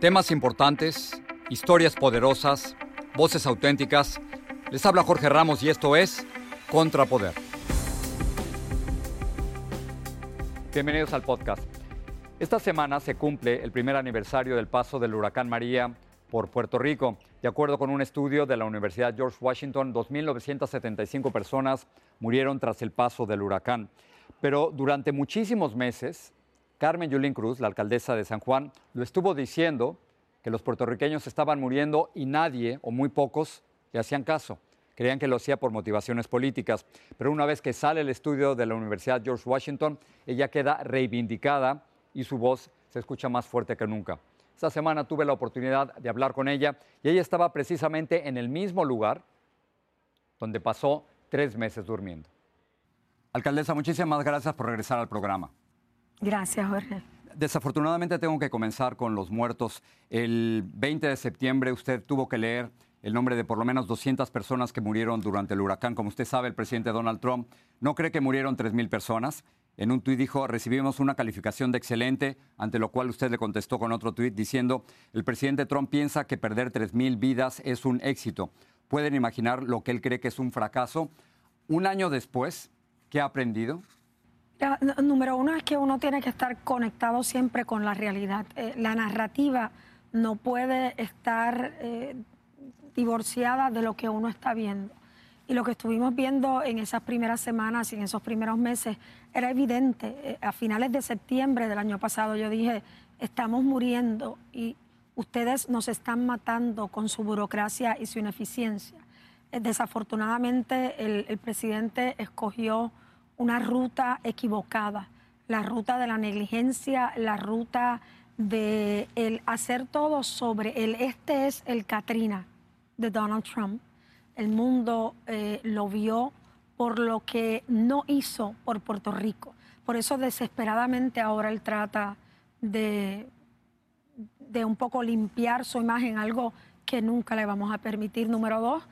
Temas importantes, historias poderosas, voces auténticas. Les habla Jorge Ramos y esto es Contrapoder. Bienvenidos al podcast. Esta semana se cumple el primer aniversario del paso del huracán María por Puerto Rico. De acuerdo con un estudio de la Universidad George Washington, 2.975 personas murieron tras el paso del huracán. Pero durante muchísimos meses, Carmen Yulín Cruz, la alcaldesa de San Juan, lo estuvo diciendo que los puertorriqueños estaban muriendo y nadie o muy pocos le hacían caso. Creían que lo hacía por motivaciones políticas. Pero una vez que sale el estudio de la Universidad George Washington, ella queda reivindicada y su voz se escucha más fuerte que nunca. Esta semana tuve la oportunidad de hablar con ella y ella estaba precisamente en el mismo lugar donde pasó tres meses durmiendo. Alcaldesa, muchísimas gracias por regresar al programa. Gracias, Jorge. Desafortunadamente tengo que comenzar con los muertos. El 20 de septiembre usted tuvo que leer el nombre de por lo menos 200 personas que murieron durante el huracán. Como usted sabe, el presidente Donald Trump no cree que murieron 3.000 personas. En un tuit dijo, recibimos una calificación de excelente, ante lo cual usted le contestó con otro tuit diciendo, el presidente Trump piensa que perder 3.000 vidas es un éxito. Pueden imaginar lo que él cree que es un fracaso. Un año después, ¿qué ha aprendido? Número uno es que uno tiene que estar conectado siempre con la realidad. Eh, la narrativa no puede estar eh, divorciada de lo que uno está viendo. Y lo que estuvimos viendo en esas primeras semanas y en esos primeros meses era evidente. Eh, a finales de septiembre del año pasado yo dije, estamos muriendo y ustedes nos están matando con su burocracia y su ineficiencia. Eh, desafortunadamente el, el presidente escogió una ruta equivocada, la ruta de la negligencia, la ruta de el hacer todo sobre el este es el Katrina de Donald Trump. El mundo eh, lo vio por lo que no hizo por Puerto Rico. Por eso desesperadamente ahora él trata de, de un poco limpiar su imagen, algo que nunca le vamos a permitir. Número dos,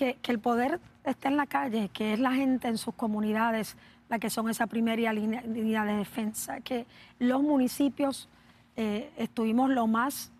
que, que el poder esté en la calle, que es la gente en sus comunidades la que son esa primera línea, línea de defensa, que los municipios eh, estuvimos lo más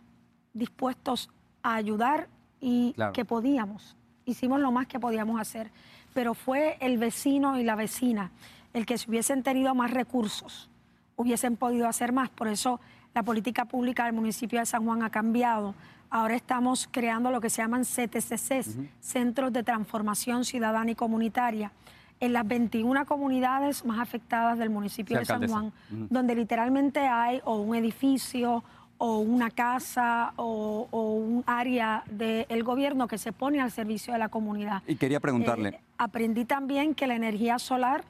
dispuestos a ayudar y Claro. que podíamos. Hicimos lo más que podíamos hacer. Pero fue el vecino y la vecina el que si hubiesen tenido más recursos, hubiesen podido hacer más. Por eso la política pública del municipio de San Juan ha cambiado. Ahora estamos creando lo que se llaman CTCCs, Centros de Transformación Ciudadana y Comunitaria, en las 21 comunidades más afectadas del municipio Sí, de San. Juan, donde literalmente hay o un edificio o una casa o, o un área del gobierno que se pone al servicio de la comunidad. Y quería preguntarle, Eh, aprendí también que la energía solar,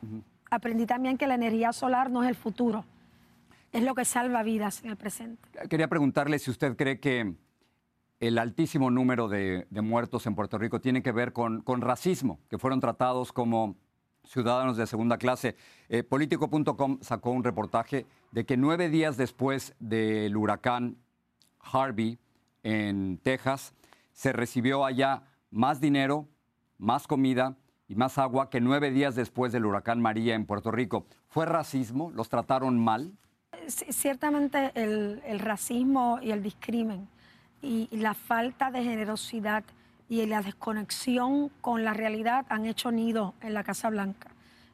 aprendí también que la energía solar no es el futuro, es lo que salva vidas en el presente. quería preguntarle si usted cree que el altísimo número de, muertos en Puerto Rico tiene que ver con, racismo, que fueron tratados como ciudadanos de segunda clase. Eh, Político.com sacó un reportaje de que nueve días después del huracán Harvey en Texas, se recibió allá más dinero, más comida y más agua que nueve días después del huracán María en Puerto Rico. ¿Fue racismo? ¿Los trataron mal? Ciertamente el, racismo y el discrimen y, la falta de generosidad y la desconexión con la realidad han hecho nido en la Casa Blanca.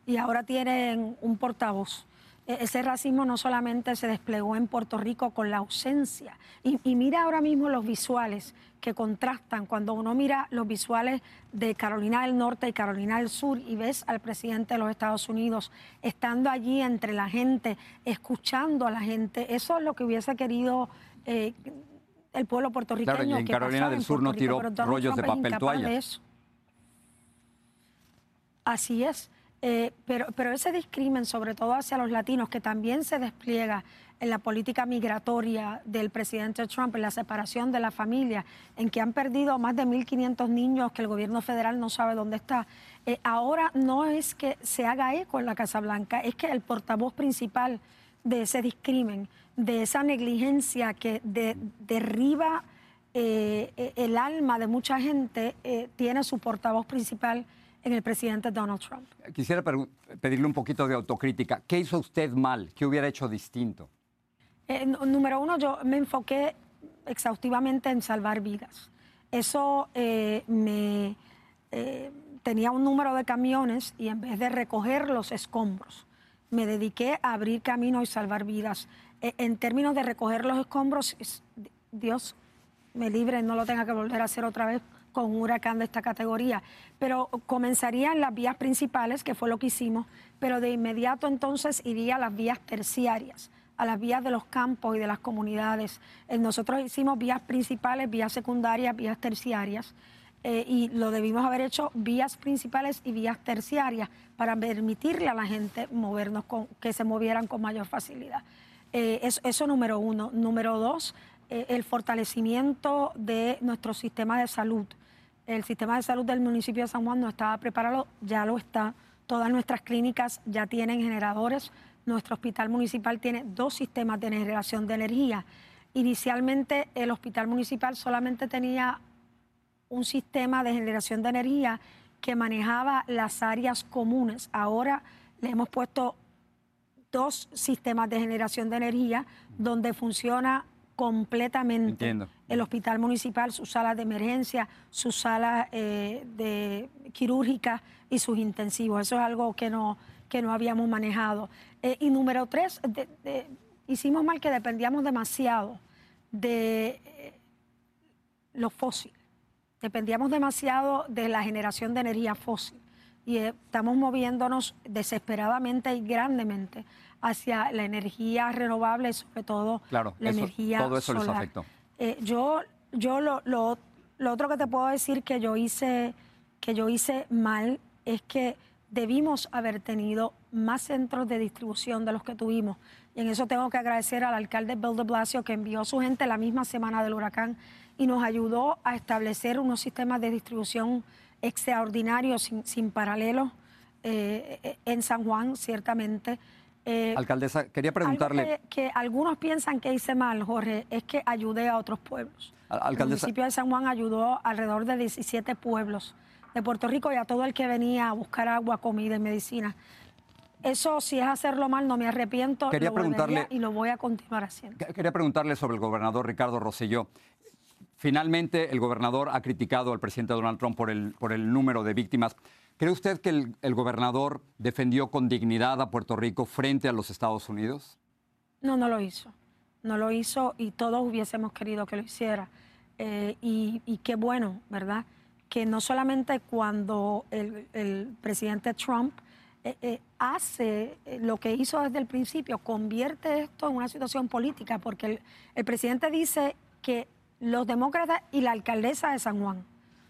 Y ahora tienen un portavoz e-, ese racismo no solamente se desplegó en Puerto Rico con la ausencia. Y, mira ahora mismo los visuales que contrastan. Cuando uno mira los visuales de Carolina del Norte y Carolina del Sur y ves al presidente de los Estados Unidos estando allí entre la gente, escuchando a la gente, eso es lo que hubiese querido eh, el pueblo puertorriqueño. Claro, y en Carolina del Sur no tiró rollos de papel toalla. Así es. Eh, pero, pero ese discrimen, sobre todo hacia los latinos, que también se despliega en la política migratoria del presidente Trump, en la separación de la familia, en que han perdido más de 1.500 niños que el gobierno federal no sabe dónde está. Eh, ahora no es que se haga eco en la Casa Blanca, es que el portavoz principal de ese discrimen, de esa negligencia que derriba eh, el alma de mucha gente, tiene su portavoz principal en el presidente Donald Trump. Quisiera pedirle un poquito de autocrítica. ¿Qué hizo usted mal? ¿Qué hubiera hecho distinto? Eh, número uno, yo me enfoqué exhaustivamente en salvar vidas. Eso eh, me eh, tenía un número de camiones y en vez de recoger los escombros, me dediqué a abrir camino y salvar vidas. en términos de recoger los escombros, Dios me libre, no lo tenga que volver a hacer otra vez con un huracán de esta categoría. Pero comenzaría en las vías principales, que fue lo que hicimos, pero de inmediato entonces iría a las vías terciarias a las vías de los campos y de las comunidades. Eh, nosotros hicimos vías principales, vías secundarias, vías terciarias. Eh, y lo debimos haber hecho vías principales y vías terciarias para permitirle a la gente movernos, con, que se movieran con mayor facilidad. Eh, eso, eso, número uno. Número dos, el fortalecimiento de nuestro sistema de salud el sistema de salud del municipio de San Juan no estaba preparado, ya lo está. Todas nuestras clínicas ya tienen generadores. Nuestro hospital municipal tiene dos sistemas de generación de energía. Inicialmente el hospital municipal solamente tenía un sistema de generación de energía que manejaba las áreas comunes. Ahora le hemos puesto dos sistemas de generación de energía donde funciona completamente el hospital municipal, sus salas de emergencia, sus salas eh, de quirúrgicas y sus intensivos. Eso es algo que no, que no habíamos manejado. Eh, y número tres, hicimos mal que dependíamos demasiado de eh, los fósiles. Dependíamos demasiado de la generación de energía fósil. Y estamos moviéndonos desesperadamente y grandemente hacia la energía renovable, sobre todo claro, la energía todo eso solar. Les afectó. Eh, yo yo lo, lo, otro que te puedo decir que yo hice que yo hice mal es que debimos haber tenido más centros de distribución de los que tuvimos. Y en eso tengo que agradecer al alcalde Bill de Blasio que envió a su gente la misma semana del huracán y nos ayudó a establecer unos sistemas de distribución extraordinarios, sin, sin paralelos, eh, en San Juan, ciertamente. Eh, Alcaldesa, quería preguntarle... que, algunos piensan que hice mal, Jorge, es que ayudé a otros pueblos. El municipio de San Juan ayudó alrededor de 17 pueblos de Puerto Rico y a todo el que venía a buscar agua, comida y medicina. Eso, si es hacerlo mal, no me arrepiento. Quería preguntarle, y lo voy a continuar haciendo. Quería preguntarle sobre el gobernador Ricardo Rosselló. Finalmente, el gobernador ha criticado al presidente Donald Trump por el, por el número de víctimas. ¿Cree usted que el, gobernador defendió con dignidad a Puerto Rico frente a los Estados Unidos? No, no lo hizo. No lo hizo y todos hubiésemos querido que lo hiciera. Eh, y, qué bueno, ¿verdad? Que no solamente cuando el, presidente Trump eh, eh, hace lo que hizo desde el principio, convierte esto en una situación política, porque el presidente dice que los demócratas y la alcaldesa de San Juan,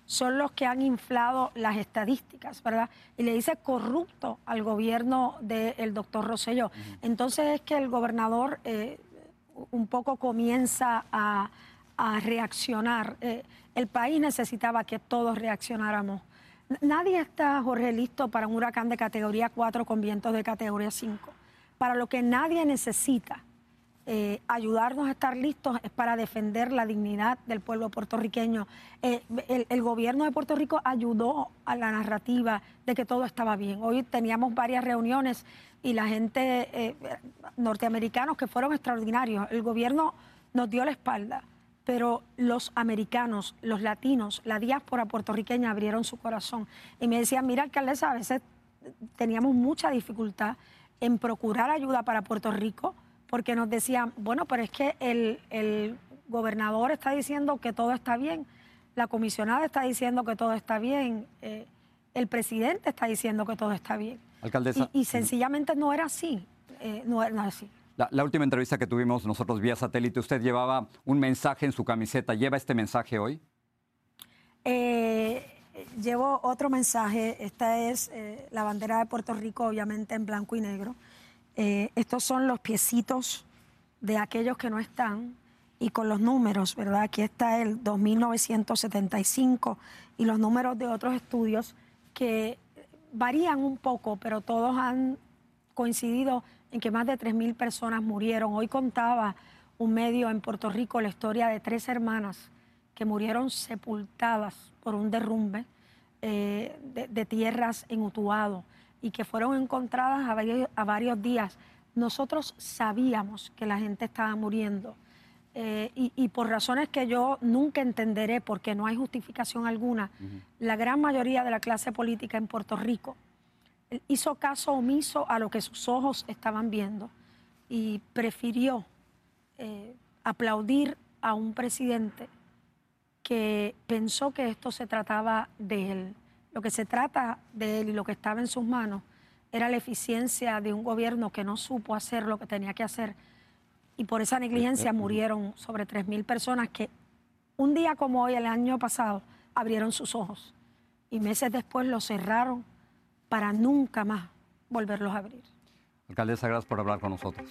son los que han inflado las estadísticas, ¿verdad? Y le dice corrupto al gobierno del doctor Rosselló. Entonces es que el gobernador eh, un poco comienza a, reaccionar. Eh, el país necesitaba que todos reaccionáramos Nadie está, Jorge, listo para un huracán de categoría 4 con vientos de categoría 5. Para lo que nadie necesita eh, ayudarnos a estar listos es para defender la dignidad del pueblo puertorriqueño. Eh, el, gobierno de Puerto Rico ayudó a la narrativa de que todo estaba bien. Hoy teníamos varias reuniones y la gente eh, norteamericanos que fueron extraordinarios. El gobierno nos dio la espalda, pero los americanos, los latinos, la diáspora puertorriqueña abrieron su corazón y me decían, mira alcaldesa, a veces teníamos mucha dificultad en procurar ayuda para Puerto Rico porque nos decían, bueno, pero es que el, gobernador está diciendo que todo está bien, la comisionada está diciendo que todo está bien, eh, el presidente está diciendo que todo está bien. Alcaldesa. Y, sencillamente no era así, eh, no era así. La, última entrevista que tuvimos nosotros vía satélite, usted llevaba un mensaje en su camiseta. ¿Lleva este mensaje hoy? Eh, llevo otro mensaje. Esta es la bandera de Puerto Rico, obviamente en blanco y negro. Eh, estos son los piecitos de aquellos que no están y con los números, ¿verdad? Aquí está el 2975 y los números de otros estudios que varían un poco, pero todos han coincidido en que más de 3.000 personas murieron. Hoy contaba un medio en Puerto Rico la historia de tres hermanas que murieron sepultadas por un derrumbe eh, de, de, tierras en Utuado y que fueron encontradas a varios, días, nosotros sabíamos que la gente estaba muriendo. Eh, y, por razones que yo nunca entenderé, porque no hay justificación alguna, la gran mayoría de la clase política en Puerto Rico hizo caso omiso a lo que sus ojos estaban viendo y prefirió eh, aplaudir a un presidente que pensó que esto se trataba de él. Lo que se trata de él y lo que estaba en sus manos era la eficiencia de un gobierno que no supo hacer lo que tenía que hacer. Y por esa negligencia murieron sobre 3.000 personas que un día como hoy, el año pasado, abrieron sus ojos. Y meses después los cerraron para nunca más volverlos a abrir. Alcaldesa, gracias por hablar con nosotros.